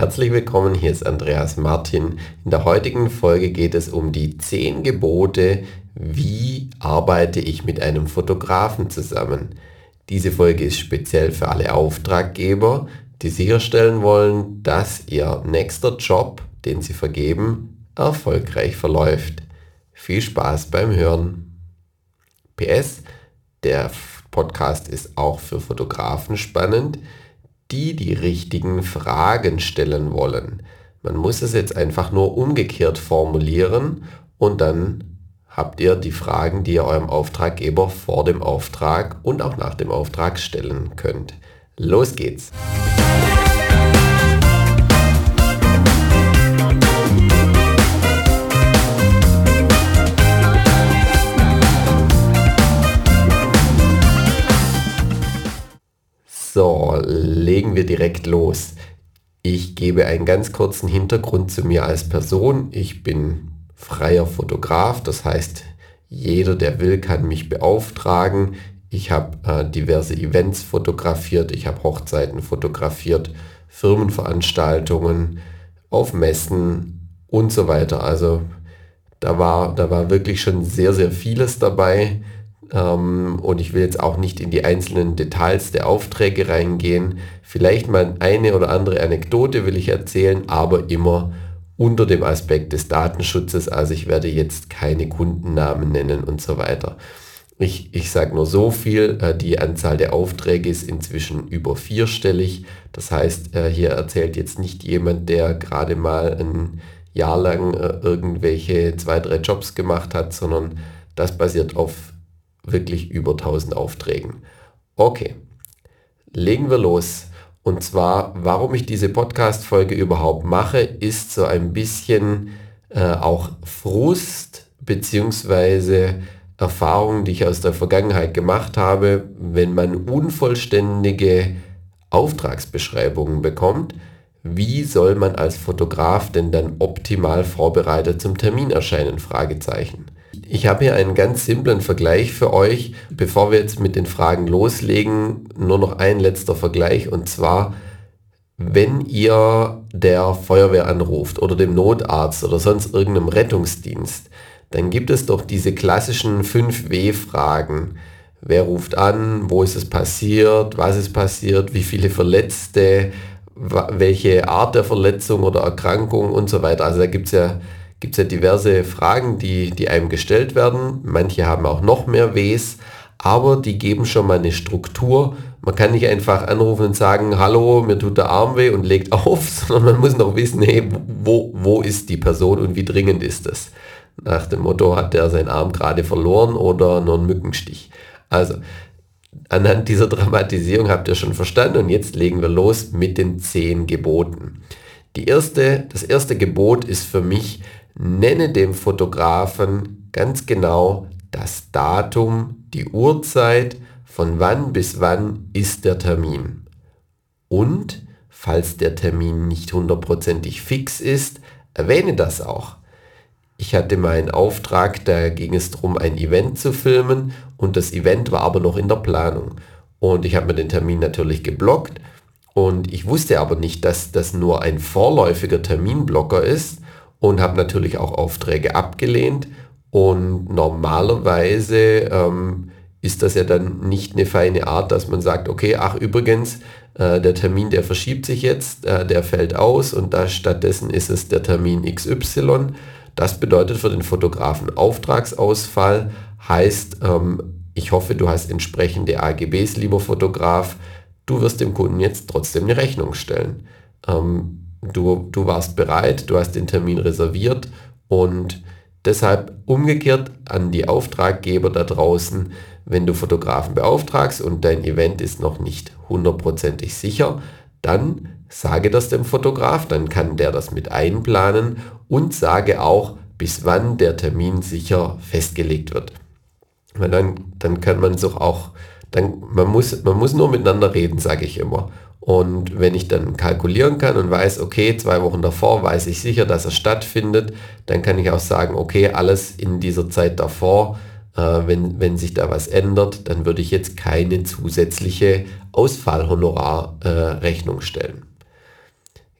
Herzlich willkommen, hier ist Andreas Martin. In der heutigen Folge geht es um die 10 Gebote, wie arbeite ich mit einem Fotografen zusammen. Diese Folge ist speziell für alle Auftraggeber, die sicherstellen wollen, dass ihr nächster Job, den sie vergeben, erfolgreich verläuft. Viel Spaß beim Hören. PS, der Podcast ist auch für Fotografen spannend, die die richtigen Fragen stellen wollen. Man muss es jetzt einfach nur umgekehrt formulieren und dann habt ihr die Fragen, die ihr eurem Auftraggeber vor dem Auftrag und auch nach dem Auftrag stellen könnt. Los geht's! Legen wir direkt los. Ich gebe einen ganz kurzen Hintergrund zu mir als Person. Ich bin freier Fotograf, das heißt, jeder, der will, kann mich beauftragen. Ich habe äh, diverse Events fotografiert, ich habe Hochzeiten fotografiert, Firmenveranstaltungen, auf Messen und so weiter. Also da war, da war wirklich schon sehr, sehr vieles dabei. Ähm, und ich will jetzt auch nicht in die einzelnen Details der Aufträge reingehen. Vielleicht mal eine oder andere Anekdote will ich erzählen, aber immer unter dem Aspekt des Datenschutzes. Also ich werde jetzt keine Kundennamen nennen und so weiter. Ich, ich sage nur so viel, äh, die Anzahl der Aufträge ist inzwischen über vierstellig. Das heißt, äh, hier erzählt jetzt nicht jemand, der gerade mal ein Jahr lang äh, irgendwelche zwei, drei Jobs gemacht hat, sondern das basiert auf wirklich über 1000 Aufträgen. Okay, legen wir los. Und zwar, warum ich diese Podcast-Folge überhaupt mache, ist so ein bisschen äh, auch Frust bzw. Erfahrungen, die ich aus der Vergangenheit gemacht habe, wenn man unvollständige Auftragsbeschreibungen bekommt, wie soll man als Fotograf denn dann optimal vorbereitet zum Termin erscheinen? Fragezeichen. Ich habe hier einen ganz simplen Vergleich für euch. Bevor wir jetzt mit den Fragen loslegen, nur noch ein letzter Vergleich und zwar, wenn ihr der Feuerwehr anruft oder dem Notarzt oder sonst irgendeinem Rettungsdienst, dann gibt es doch diese klassischen 5W-Fragen. Wer ruft an? Wo ist es passiert? Was ist passiert? Wie viele Verletzte? Welche Art der Verletzung oder Erkrankung und so weiter. Also da gibt es ja gibt es ja diverse Fragen, die, die einem gestellt werden. Manche haben auch noch mehr Ws, aber die geben schon mal eine Struktur. Man kann nicht einfach anrufen und sagen, hallo, mir tut der Arm weh und legt auf, sondern man muss noch wissen, hey, wo, wo ist die Person und wie dringend ist das? Nach dem Motto, hat der seinen Arm gerade verloren oder nur einen Mückenstich? Also, anhand dieser Dramatisierung habt ihr schon verstanden und jetzt legen wir los mit den zehn Geboten. Die erste, das erste Gebot ist für mich, Nenne dem Fotografen ganz genau das Datum, die Uhrzeit, von wann bis wann ist der Termin. Und falls der Termin nicht hundertprozentig fix ist, erwähne das auch. Ich hatte meinen Auftrag, da ging es darum, ein Event zu filmen und das Event war aber noch in der Planung. Und ich habe mir den Termin natürlich geblockt und ich wusste aber nicht, dass das nur ein vorläufiger Terminblocker ist und habe natürlich auch Aufträge abgelehnt. Und normalerweise ähm, ist das ja dann nicht eine feine Art, dass man sagt, okay, ach übrigens, äh, der Termin, der verschiebt sich jetzt, äh, der fällt aus und da stattdessen ist es der Termin XY. Das bedeutet für den Fotografen Auftragsausfall, heißt, ähm, ich hoffe, du hast entsprechende AGBs, lieber Fotograf, du wirst dem Kunden jetzt trotzdem eine Rechnung stellen. Ähm, du, du warst bereit, du hast den Termin reserviert und deshalb umgekehrt an die Auftraggeber da draußen, wenn du Fotografen beauftragst und dein Event ist noch nicht hundertprozentig sicher, dann sage das dem Fotograf, dann kann der das mit einplanen und sage auch, bis wann der Termin sicher festgelegt wird. Weil dann, dann kann man sich auch, dann, man, muss, man muss nur miteinander reden, sage ich immer. Und wenn ich dann kalkulieren kann und weiß, okay, zwei Wochen davor weiß ich sicher, dass er stattfindet, dann kann ich auch sagen, okay, alles in dieser Zeit davor, äh, wenn, wenn sich da was ändert, dann würde ich jetzt keine zusätzliche Ausfallhonorarrechnung äh, stellen.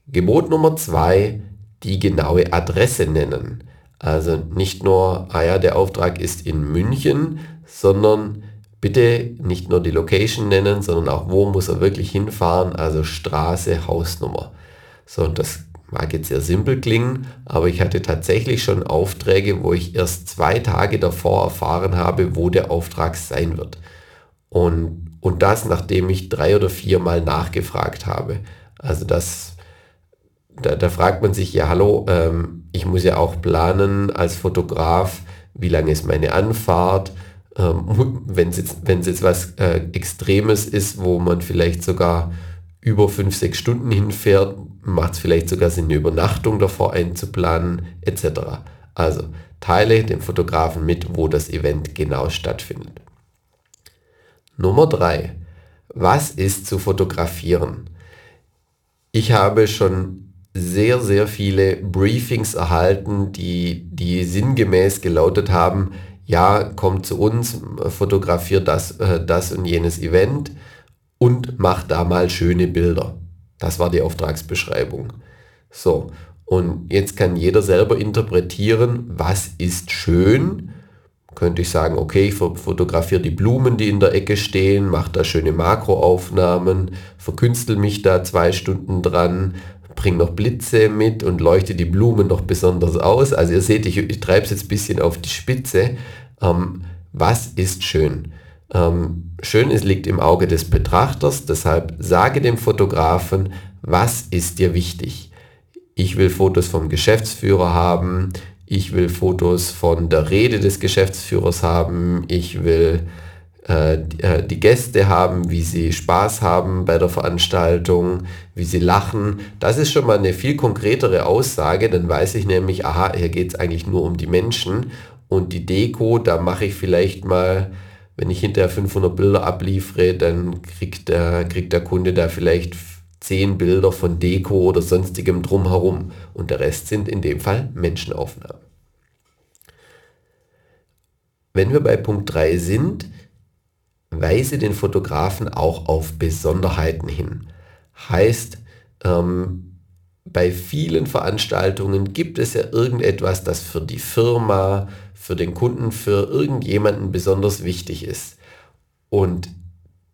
Gebot Nummer zwei, die genaue Adresse nennen. Also nicht nur, ah ja, der Auftrag ist in München, sondern bitte nicht nur die Location nennen, sondern auch wo muss er wirklich hinfahren, also Straße, Hausnummer. So, und das mag jetzt sehr simpel klingen, aber ich hatte tatsächlich schon Aufträge, wo ich erst zwei Tage davor erfahren habe, wo der Auftrag sein wird. Und, und das, nachdem ich drei oder vier Mal nachgefragt habe. Also das, da, da fragt man sich, ja hallo, ähm, ich muss ja auch planen als Fotograf, wie lange ist meine Anfahrt, ähm, wenn es jetzt, wenn's jetzt was äh, Extremes ist, wo man vielleicht sogar über fünf, sechs Stunden hinfährt, macht es vielleicht sogar Sinn, eine Übernachtung davor einzuplanen, etc. Also teile dem Fotografen mit, wo das Event genau stattfindet. Nummer drei: Was ist zu fotografieren? Ich habe schon sehr, sehr viele Briefings erhalten, die, die sinngemäß gelautet haben, ja, kommt zu uns, fotografiert das, äh, das und jenes Event und macht da mal schöne Bilder. Das war die Auftragsbeschreibung. So, und jetzt kann jeder selber interpretieren, was ist schön. Könnte ich sagen, okay, ich fotografiere die Blumen, die in der Ecke stehen, mache da schöne Makroaufnahmen, verkünstel mich da zwei Stunden dran, bringe noch Blitze mit und leuchte die Blumen noch besonders aus. Also ihr seht, ich, ich treibe es jetzt ein bisschen auf die Spitze. Ähm, was ist schön? Ähm, schön ist, liegt im Auge des Betrachters, deshalb sage dem Fotografen, was ist dir wichtig? Ich will Fotos vom Geschäftsführer haben, ich will Fotos von der Rede des Geschäftsführers haben, ich will die Gäste haben, wie sie Spaß haben bei der Veranstaltung, wie sie lachen. Das ist schon mal eine viel konkretere Aussage, dann weiß ich nämlich, aha, hier geht es eigentlich nur um die Menschen und die Deko, da mache ich vielleicht mal wenn ich hinterher 500 Bilder abliefere, dann kriegt der, kriegt der Kunde da vielleicht 10 Bilder von Deko oder sonstigem drumherum und der Rest sind in dem Fall Menschenaufnahmen. Wenn wir bei Punkt 3 sind, weise den Fotografen auch auf Besonderheiten hin. Heißt, ähm, bei vielen Veranstaltungen gibt es ja irgendetwas, das für die Firma, für den Kunden, für irgendjemanden besonders wichtig ist. Und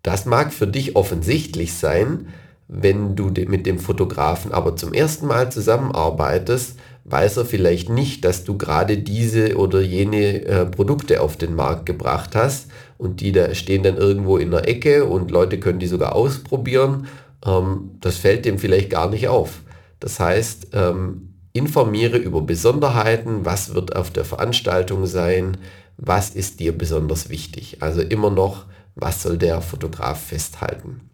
das mag für dich offensichtlich sein, wenn du mit dem Fotografen aber zum ersten Mal zusammenarbeitest, weiß er vielleicht nicht, dass du gerade diese oder jene äh, Produkte auf den Markt gebracht hast und die da stehen dann irgendwo in der Ecke und Leute können die sogar ausprobieren. Ähm, das fällt dem vielleicht gar nicht auf. Das heißt, ähm, informiere über Besonderheiten, was wird auf der Veranstaltung sein, was ist dir besonders wichtig. Also immer noch, was soll der Fotograf festhalten.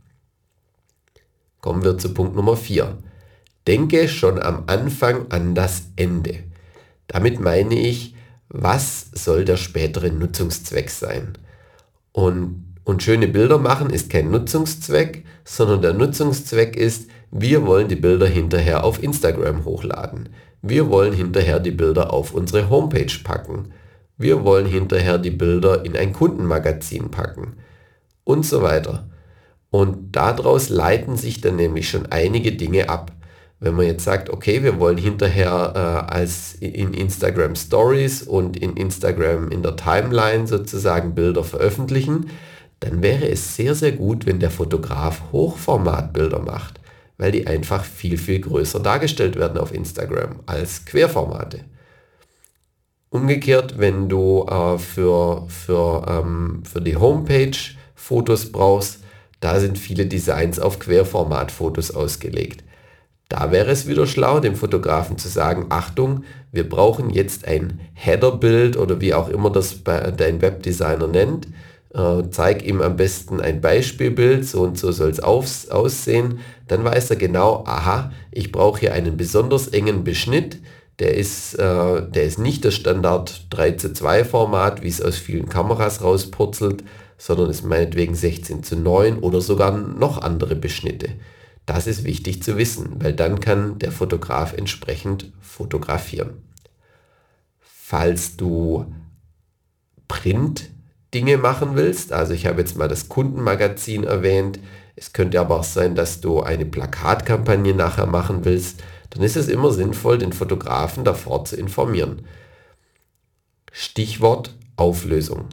Kommen wir zu Punkt Nummer 4. Denke schon am Anfang an das Ende. Damit meine ich, was soll der spätere Nutzungszweck sein? Und, und schöne Bilder machen ist kein Nutzungszweck, sondern der Nutzungszweck ist, wir wollen die Bilder hinterher auf Instagram hochladen. Wir wollen hinterher die Bilder auf unsere Homepage packen. Wir wollen hinterher die Bilder in ein Kundenmagazin packen. Und so weiter. Und daraus leiten sich dann nämlich schon einige Dinge ab. Wenn man jetzt sagt, okay, wir wollen hinterher äh, als in Instagram Stories und in Instagram in der Timeline sozusagen Bilder veröffentlichen, dann wäre es sehr, sehr gut, wenn der Fotograf Hochformatbilder macht weil die einfach viel, viel größer dargestellt werden auf Instagram als Querformate. Umgekehrt, wenn du äh, für, für, ähm, für die Homepage Fotos brauchst, da sind viele Designs auf Querformatfotos ausgelegt. Da wäre es wieder schlau, dem Fotografen zu sagen, Achtung, wir brauchen jetzt ein Headerbild oder wie auch immer das dein Webdesigner nennt, äh, zeig ihm am besten ein Beispielbild, so und so soll es aussehen, dann weiß er genau, aha, ich brauche hier einen besonders engen Beschnitt, der ist, äh, der ist nicht das Standard 3 zu 2 Format, wie es aus vielen Kameras rauspurzelt, sondern ist meinetwegen 16 zu 9 oder sogar noch andere Beschnitte. Das ist wichtig zu wissen, weil dann kann der Fotograf entsprechend fotografieren. Falls du Print Dinge machen willst. Also ich habe jetzt mal das Kundenmagazin erwähnt. Es könnte aber auch sein, dass du eine Plakatkampagne nachher machen willst. Dann ist es immer sinnvoll, den Fotografen davor zu informieren. Stichwort Auflösung.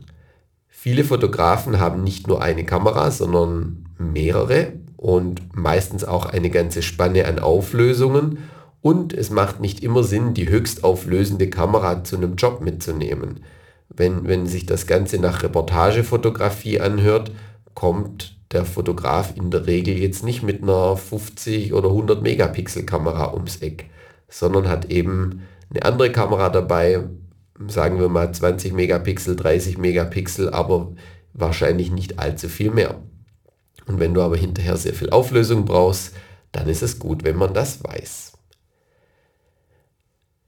Viele Fotografen haben nicht nur eine Kamera, sondern mehrere und meistens auch eine ganze Spanne an Auflösungen und es macht nicht immer Sinn, die höchstauflösende Kamera zu einem Job mitzunehmen. Wenn, wenn sich das Ganze nach Reportagefotografie anhört, kommt der Fotograf in der Regel jetzt nicht mit einer 50 oder 100 Megapixel Kamera ums Eck, sondern hat eben eine andere Kamera dabei, sagen wir mal 20 Megapixel, 30 Megapixel, aber wahrscheinlich nicht allzu viel mehr. Und wenn du aber hinterher sehr viel Auflösung brauchst, dann ist es gut, wenn man das weiß.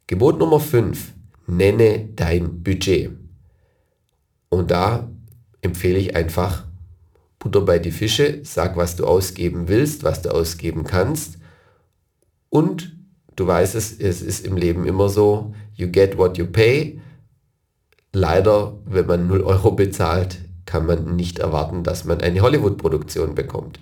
Gebot Nummer 5. Nenne dein Budget. Und da empfehle ich einfach Butter bei die Fische, sag, was du ausgeben willst, was du ausgeben kannst. Und du weißt es, es ist im Leben immer so, you get what you pay. Leider, wenn man 0 Euro bezahlt, kann man nicht erwarten, dass man eine Hollywood-Produktion bekommt.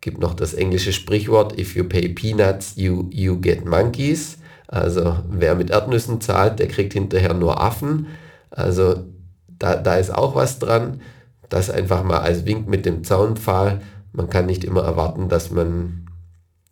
Gibt noch das englische Sprichwort, if you pay peanuts, you, you get monkeys. Also wer mit Erdnüssen zahlt, der kriegt hinterher nur Affen. Also da, da ist auch was dran. Das einfach mal als Wink mit dem Zaunpfahl. Man kann nicht immer erwarten, dass man...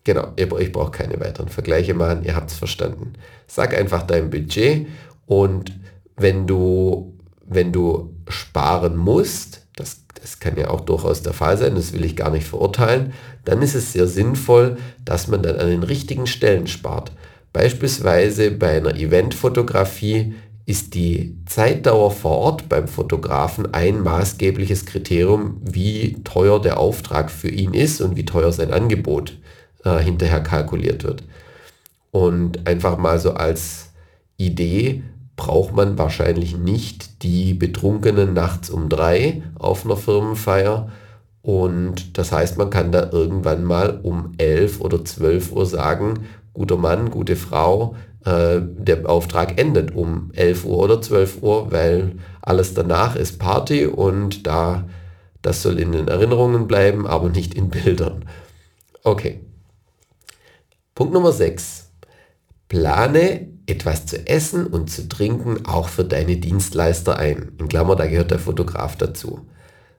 Genau, ich brauche keine weiteren Vergleiche machen, ihr habt es verstanden. Sag einfach dein Budget und wenn du, wenn du sparen musst, das, das kann ja auch durchaus der Fall sein, das will ich gar nicht verurteilen, dann ist es sehr sinnvoll, dass man dann an den richtigen Stellen spart. Beispielsweise bei einer Eventfotografie ist die Zeitdauer vor Ort beim Fotografen ein maßgebliches Kriterium, wie teuer der Auftrag für ihn ist und wie teuer sein Angebot äh, hinterher kalkuliert wird. Und einfach mal so als Idee braucht man wahrscheinlich nicht die Betrunkenen nachts um drei auf einer Firmenfeier. Und das heißt, man kann da irgendwann mal um 11 oder 12 Uhr sagen, guter Mann, gute Frau, äh, der Auftrag endet um 11 Uhr oder 12 Uhr, weil alles danach ist Party und da das soll in den Erinnerungen bleiben, aber nicht in Bildern. Okay. Punkt Nummer 6. Plane etwas zu essen und zu trinken auch für deine Dienstleister ein. In Klammer, da gehört der Fotograf dazu.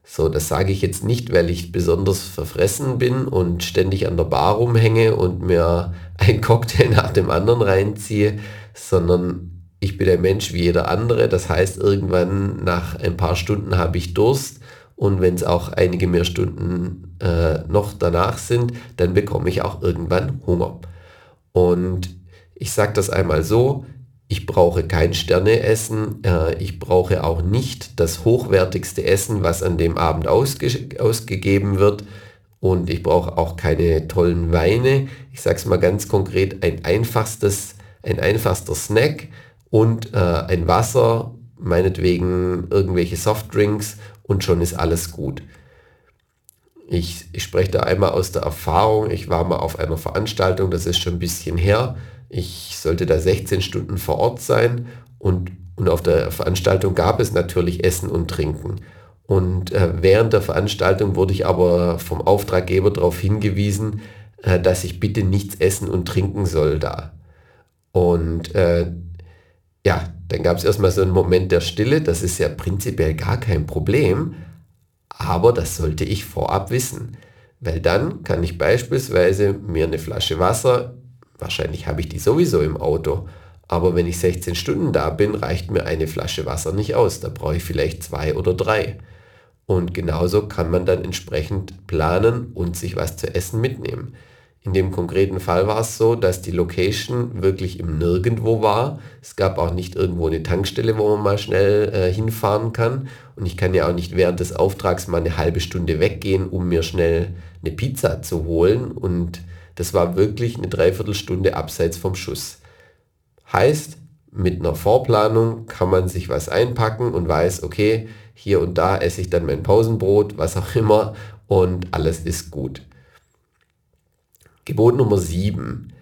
So, das sage ich jetzt nicht, weil ich besonders verfressen bin und ständig an der Bar rumhänge und mir ein Cocktail nach dem anderen reinziehe, sondern ich bin ein Mensch wie jeder andere. Das heißt, irgendwann nach ein paar Stunden habe ich Durst und wenn es auch einige mehr Stunden äh, noch danach sind, dann bekomme ich auch irgendwann Hunger. Und ich sage das einmal so, ich brauche kein Sterneessen, äh, ich brauche auch nicht das hochwertigste Essen, was an dem Abend ausge ausgegeben wird und ich brauche auch keine tollen Weine. Ich sage es mal ganz konkret, ein einfachstes, ein einfachster Snack und äh, ein Wasser, meinetwegen irgendwelche Softdrinks und schon ist alles gut. Ich, ich spreche da einmal aus der Erfahrung, ich war mal auf einer Veranstaltung, das ist schon ein bisschen her, ich sollte da 16 Stunden vor Ort sein und, und auf der Veranstaltung gab es natürlich Essen und Trinken. Und äh, während der Veranstaltung wurde ich aber vom Auftraggeber darauf hingewiesen, äh, dass ich bitte nichts essen und trinken soll da. Und äh, ja, dann gab es erstmal so einen Moment der Stille, das ist ja prinzipiell gar kein Problem, aber das sollte ich vorab wissen. Weil dann kann ich beispielsweise mir eine Flasche Wasser Wahrscheinlich habe ich die sowieso im Auto. Aber wenn ich 16 Stunden da bin, reicht mir eine Flasche Wasser nicht aus. Da brauche ich vielleicht zwei oder drei. Und genauso kann man dann entsprechend planen und sich was zu essen mitnehmen. In dem konkreten Fall war es so, dass die Location wirklich im Nirgendwo war. Es gab auch nicht irgendwo eine Tankstelle, wo man mal schnell äh, hinfahren kann. Und ich kann ja auch nicht während des Auftrags mal eine halbe Stunde weggehen, um mir schnell eine Pizza zu holen und das war wirklich eine Dreiviertelstunde abseits vom Schuss. Heißt, mit einer Vorplanung kann man sich was einpacken und weiß, okay, hier und da esse ich dann mein Pausenbrot, was auch immer und alles ist gut. Gebot Nummer 7.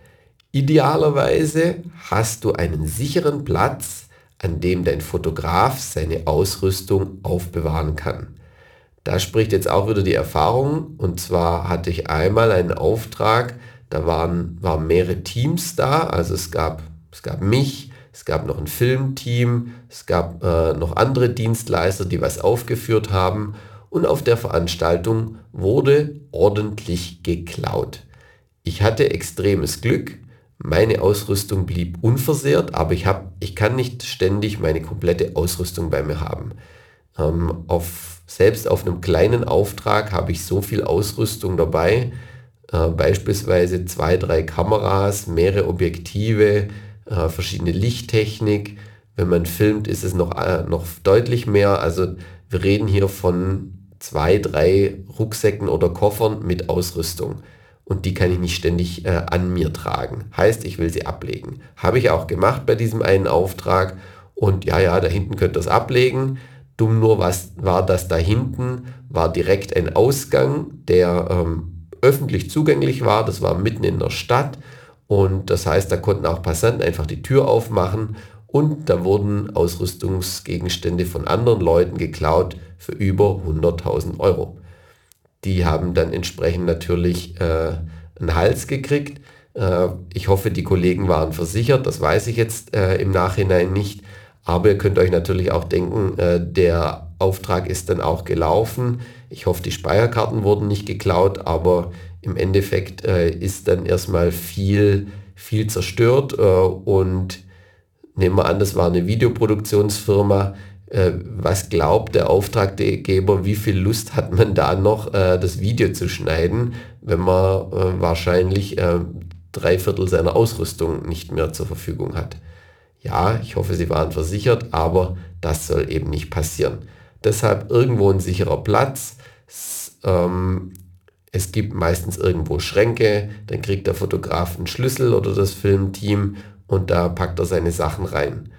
Idealerweise hast du einen sicheren Platz, an dem dein Fotograf seine Ausrüstung aufbewahren kann. Da spricht jetzt auch wieder die Erfahrung. Und zwar hatte ich einmal einen Auftrag, da waren, waren mehrere Teams da. Also es gab, es gab mich, es gab noch ein Filmteam, es gab äh, noch andere Dienstleister, die was aufgeführt haben. Und auf der Veranstaltung wurde ordentlich geklaut. Ich hatte extremes Glück. Meine Ausrüstung blieb unversehrt, aber ich, hab, ich kann nicht ständig meine komplette Ausrüstung bei mir haben. Ähm, auf, selbst auf einem kleinen Auftrag habe ich so viel Ausrüstung dabei, äh, beispielsweise zwei, drei Kameras, mehrere Objektive, äh, verschiedene Lichttechnik. Wenn man filmt, ist es noch, äh, noch deutlich mehr. Also wir reden hier von zwei, drei Rucksäcken oder Koffern mit Ausrüstung. Und die kann ich nicht ständig äh, an mir tragen. Heißt, ich will sie ablegen. Habe ich auch gemacht bei diesem einen Auftrag. Und ja, ja, da hinten könnt ihr es ablegen. Dumm nur was war das da hinten, war direkt ein Ausgang, der ähm, öffentlich zugänglich war. Das war mitten in der Stadt und das heißt, da konnten auch Passanten einfach die Tür aufmachen und da wurden Ausrüstungsgegenstände von anderen Leuten geklaut für über 100.000 Euro. Die haben dann entsprechend natürlich äh, einen Hals gekriegt. Äh, ich hoffe, die Kollegen waren versichert, das weiß ich jetzt äh, im Nachhinein nicht. Aber ihr könnt euch natürlich auch denken, äh, der Auftrag ist dann auch gelaufen. Ich hoffe, die Speicherkarten wurden nicht geklaut, aber im Endeffekt äh, ist dann erstmal viel, viel zerstört äh, und nehmen wir an, das war eine Videoproduktionsfirma. Was glaubt der Auftraggeber, wie viel Lust hat man da noch, das Video zu schneiden, wenn man wahrscheinlich drei Viertel seiner Ausrüstung nicht mehr zur Verfügung hat? Ja, ich hoffe, Sie waren versichert, aber das soll eben nicht passieren. Deshalb irgendwo ein sicherer Platz. Ähm, es gibt meistens irgendwo Schränke, dann kriegt der Fotograf einen Schlüssel oder das Filmteam und da packt er seine Sachen rein.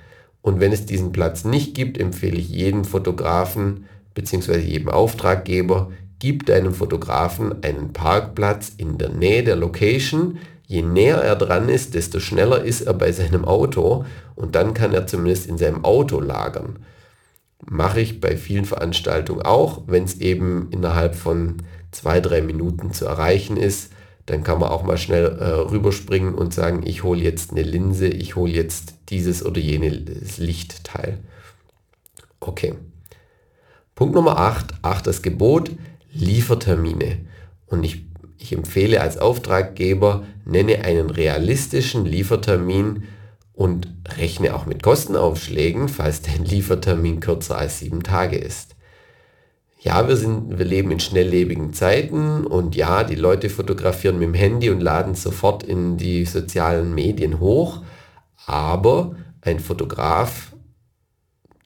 Und wenn es diesen Platz nicht gibt, empfehle ich jedem Fotografen bzw. jedem Auftraggeber, gib deinem Fotografen einen Parkplatz in der Nähe der Location, Je näher er dran ist, desto schneller ist er bei seinem Auto und dann kann er zumindest in seinem Auto lagern. Mache ich bei vielen Veranstaltungen auch, wenn es eben innerhalb von zwei, drei Minuten zu erreichen ist, dann kann man auch mal schnell äh, rüberspringen und sagen, ich hole jetzt eine Linse, ich hole jetzt dieses oder jenes Lichtteil. Okay. Punkt Nummer 8, achtes Gebot, Liefertermine. Und ich ich empfehle als Auftraggeber, nenne einen realistischen Liefertermin und rechne auch mit Kostenaufschlägen, falls dein Liefertermin kürzer als sieben Tage ist. Ja, wir, sind, wir leben in schnelllebigen Zeiten und ja, die Leute fotografieren mit dem Handy und laden sofort in die sozialen Medien hoch, aber ein Fotograf,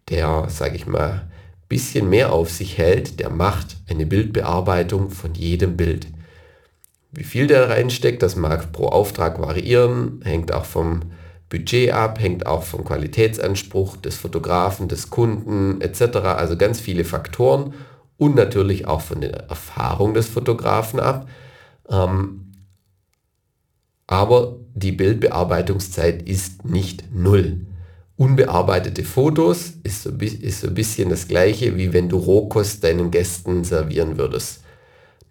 der, sage ich mal, bisschen mehr auf sich hält, der macht eine Bildbearbeitung von jedem Bild. Wie viel der reinsteckt, das mag pro Auftrag variieren, hängt auch vom Budget ab, hängt auch vom Qualitätsanspruch des Fotografen, des Kunden etc. Also ganz viele Faktoren und natürlich auch von der Erfahrung des Fotografen ab. Ähm, aber die Bildbearbeitungszeit ist nicht null. Unbearbeitete Fotos ist so, ist so ein bisschen das gleiche, wie wenn du Rohkost deinen Gästen servieren würdest.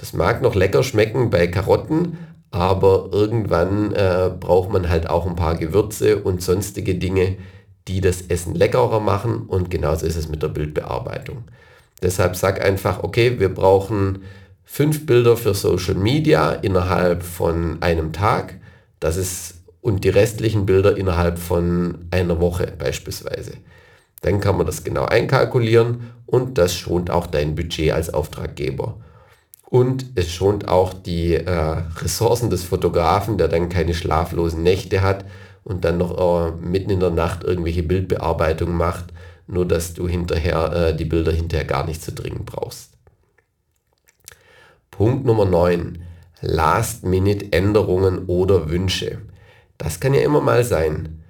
Das mag noch lecker schmecken bei Karotten, aber irgendwann äh, braucht man halt auch ein paar Gewürze und sonstige Dinge, die das Essen leckerer machen und genauso ist es mit der Bildbearbeitung. Deshalb sag einfach, okay, wir brauchen fünf Bilder für Social Media innerhalb von einem Tag. Das ist und die restlichen Bilder innerhalb von einer Woche beispielsweise. Dann kann man das genau einkalkulieren und das schont auch dein Budget als Auftraggeber und es schont auch die äh, Ressourcen des Fotografen, der dann keine schlaflosen Nächte hat und dann noch äh, mitten in der Nacht irgendwelche Bildbearbeitungen macht, nur dass du hinterher äh, die Bilder hinterher gar nicht zu dringend brauchst. Punkt Nummer 9. Last-Minute-Änderungen oder Wünsche. Das kann ja immer mal sein.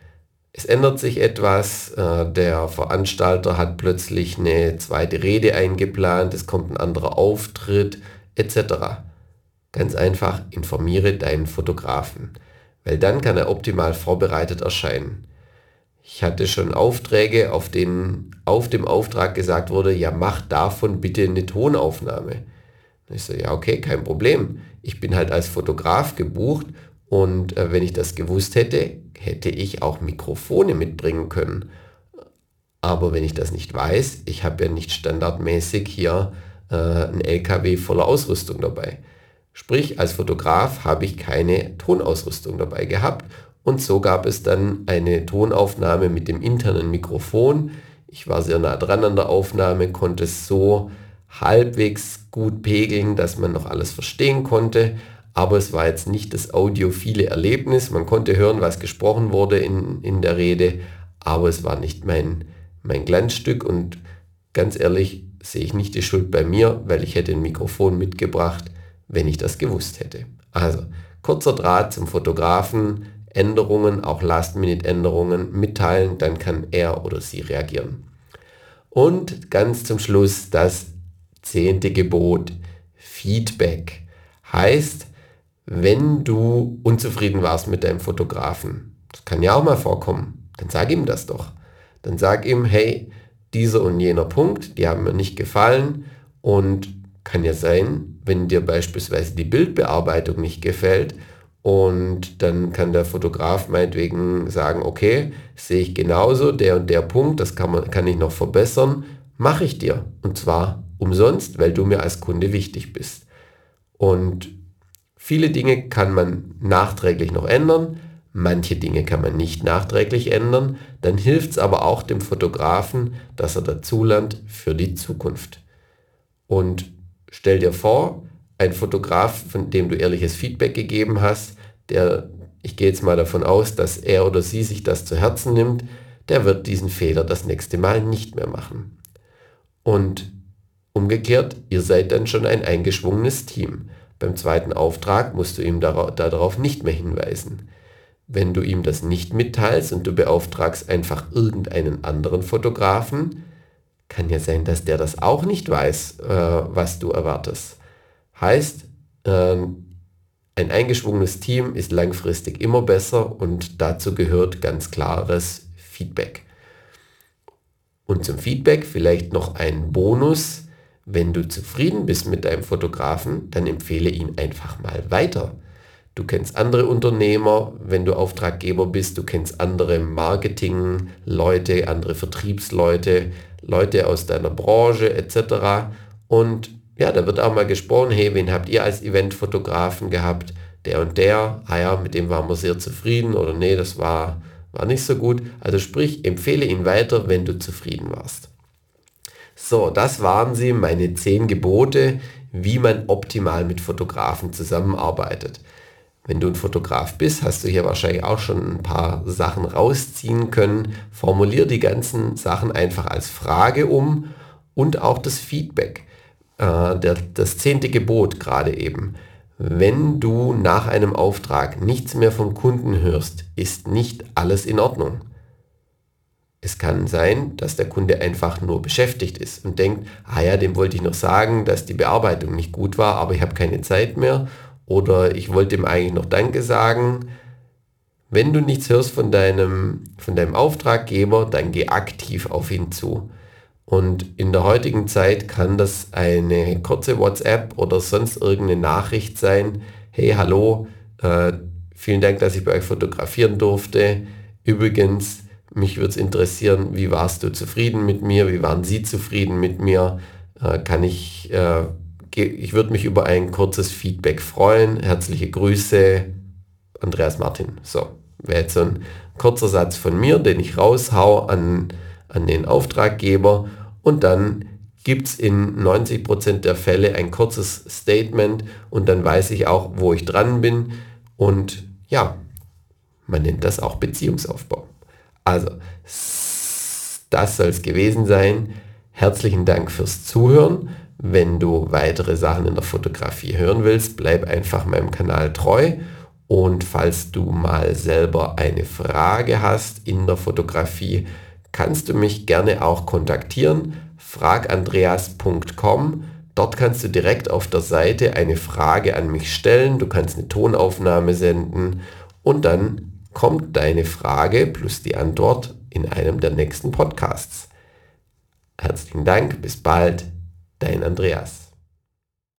Es ändert sich etwas, äh, der Veranstalter hat plötzlich eine zweite Rede eingeplant, es kommt ein anderer Auftritt, etc. Ganz einfach, informiere deinen Fotografen, weil dann kann er optimal vorbereitet erscheinen. Ich hatte schon Aufträge, auf denen auf dem Auftrag gesagt wurde, ja mach davon bitte eine Tonaufnahme. Ich so, ja okay, kein Problem. Ich bin halt als Fotograf gebucht und äh, wenn ich das gewusst hätte, hätte ich auch Mikrofone mitbringen können. Aber wenn ich das nicht weiß, ich habe ja nicht standardmäßig hier äh, ein LKW voller Ausrüstung dabei. Sprich, als Fotograf habe ich keine Tonausrüstung dabei gehabt und so gab es dann eine Tonaufnahme mit dem internen Mikrofon. Ich war sehr nah dran an der Aufnahme, konnte es so halbwegs gut pegeln, dass man noch alles verstehen konnte. Aber es war jetzt nicht das audiophile Erlebnis. Man konnte hören, was gesprochen wurde in, in der Rede, aber es war nicht mein, mein Glanzstück und ganz ehrlich sehe ich nicht die Schuld bei mir, weil ich hätte ein Mikrofon mitgebracht, wenn ich das gewusst hätte. Also kurzer Draht zum Fotografen, Änderungen, auch Last-Minute-Änderungen mitteilen, dann kann er oder sie reagieren. Und ganz zum Schluss das zehnte Gebot, Feedback. Heißt, wenn du unzufrieden warst mit deinem Fotografen, das kann ja auch mal vorkommen, dann sag ihm das doch. Dann sag ihm, hey, dieser und jener Punkt, die haben mir nicht gefallen und kann ja sein, wenn dir beispielsweise die Bildbearbeitung nicht gefällt und dann kann der Fotograf meinetwegen sagen, okay, sehe ich genauso, der und der Punkt, das kann, man, kann ich noch verbessern, mache ich dir. Und zwar umsonst, weil du mir als Kunde wichtig bist. Und viele Dinge kann man nachträglich noch ändern, Manche Dinge kann man nicht nachträglich ändern, dann hilft es aber auch dem Fotografen, dass er dazulernt für die Zukunft. Und stell dir vor, ein Fotograf, von dem du ehrliches Feedback gegeben hast, der, ich gehe jetzt mal davon aus, dass er oder sie sich das zu Herzen nimmt, der wird diesen Fehler das nächste Mal nicht mehr machen. Und umgekehrt, ihr seid dann schon ein eingeschwungenes Team. Beim zweiten Auftrag musst du ihm darauf nicht mehr hinweisen. Wenn du ihm das nicht mitteilst und du beauftragst einfach irgendeinen anderen Fotografen, kann ja sein, dass der das auch nicht weiß, äh, was du erwartest. Heißt, ähm, ein eingeschwungenes Team ist langfristig immer besser und dazu gehört ganz klares Feedback. Und zum Feedback vielleicht noch ein Bonus. Wenn du zufrieden bist mit deinem Fotografen, dann empfehle ihn einfach mal weiter. Du kennst andere Unternehmer, wenn du Auftraggeber bist, du kennst andere Marketingleute, andere Vertriebsleute, Leute aus deiner Branche etc. Und ja, da wird auch mal gesprochen, hey, wen habt ihr als Eventfotografen gehabt? Der und der, ah ja, mit dem waren wir sehr zufrieden oder nee, das war, war nicht so gut. Also sprich, empfehle ihn weiter, wenn du zufrieden warst. So, das waren sie, meine zehn Gebote, wie man optimal mit Fotografen zusammenarbeitet. Wenn du ein Fotograf bist, hast du hier wahrscheinlich auch schon ein paar Sachen rausziehen können. Formulier die ganzen Sachen einfach als Frage um und auch das Feedback. Äh, der, das zehnte Gebot gerade eben. Wenn du nach einem Auftrag nichts mehr vom Kunden hörst, ist nicht alles in Ordnung. Es kann sein, dass der Kunde einfach nur beschäftigt ist und denkt, ah ja, dem wollte ich noch sagen, dass die Bearbeitung nicht gut war, aber ich habe keine Zeit mehr oder ich wollte ihm eigentlich noch Danke sagen. Wenn du nichts hörst von deinem, von deinem Auftraggeber, dann geh aktiv auf ihn zu. Und in der heutigen Zeit kann das eine kurze WhatsApp oder sonst irgendeine Nachricht sein. Hey, hallo, äh, vielen Dank, dass ich bei euch fotografieren durfte. Übrigens, mich würde es interessieren, wie warst du zufrieden mit mir? Wie waren Sie zufrieden mit mir? Äh, kann ich äh, ich würde mich über ein kurzes Feedback freuen. Herzliche Grüße, Andreas Martin. So, wäre jetzt so ein kurzer Satz von mir, den ich raushau an, an den Auftraggeber und dann gibt es in 90% der Fälle ein kurzes Statement und dann weiß ich auch, wo ich dran bin und ja, man nennt das auch Beziehungsaufbau. Also, das soll es gewesen sein. Herzlichen Dank fürs Zuhören. Wenn du weitere Sachen in der Fotografie hören willst, bleib einfach meinem Kanal treu. Und falls du mal selber eine Frage hast in der Fotografie, kannst du mich gerne auch kontaktieren. fragandreas.com. Dort kannst du direkt auf der Seite eine Frage an mich stellen. Du kannst eine Tonaufnahme senden und dann kommt deine Frage plus die Antwort in einem der nächsten Podcasts. Herzlichen Dank, bis bald, dein Andreas.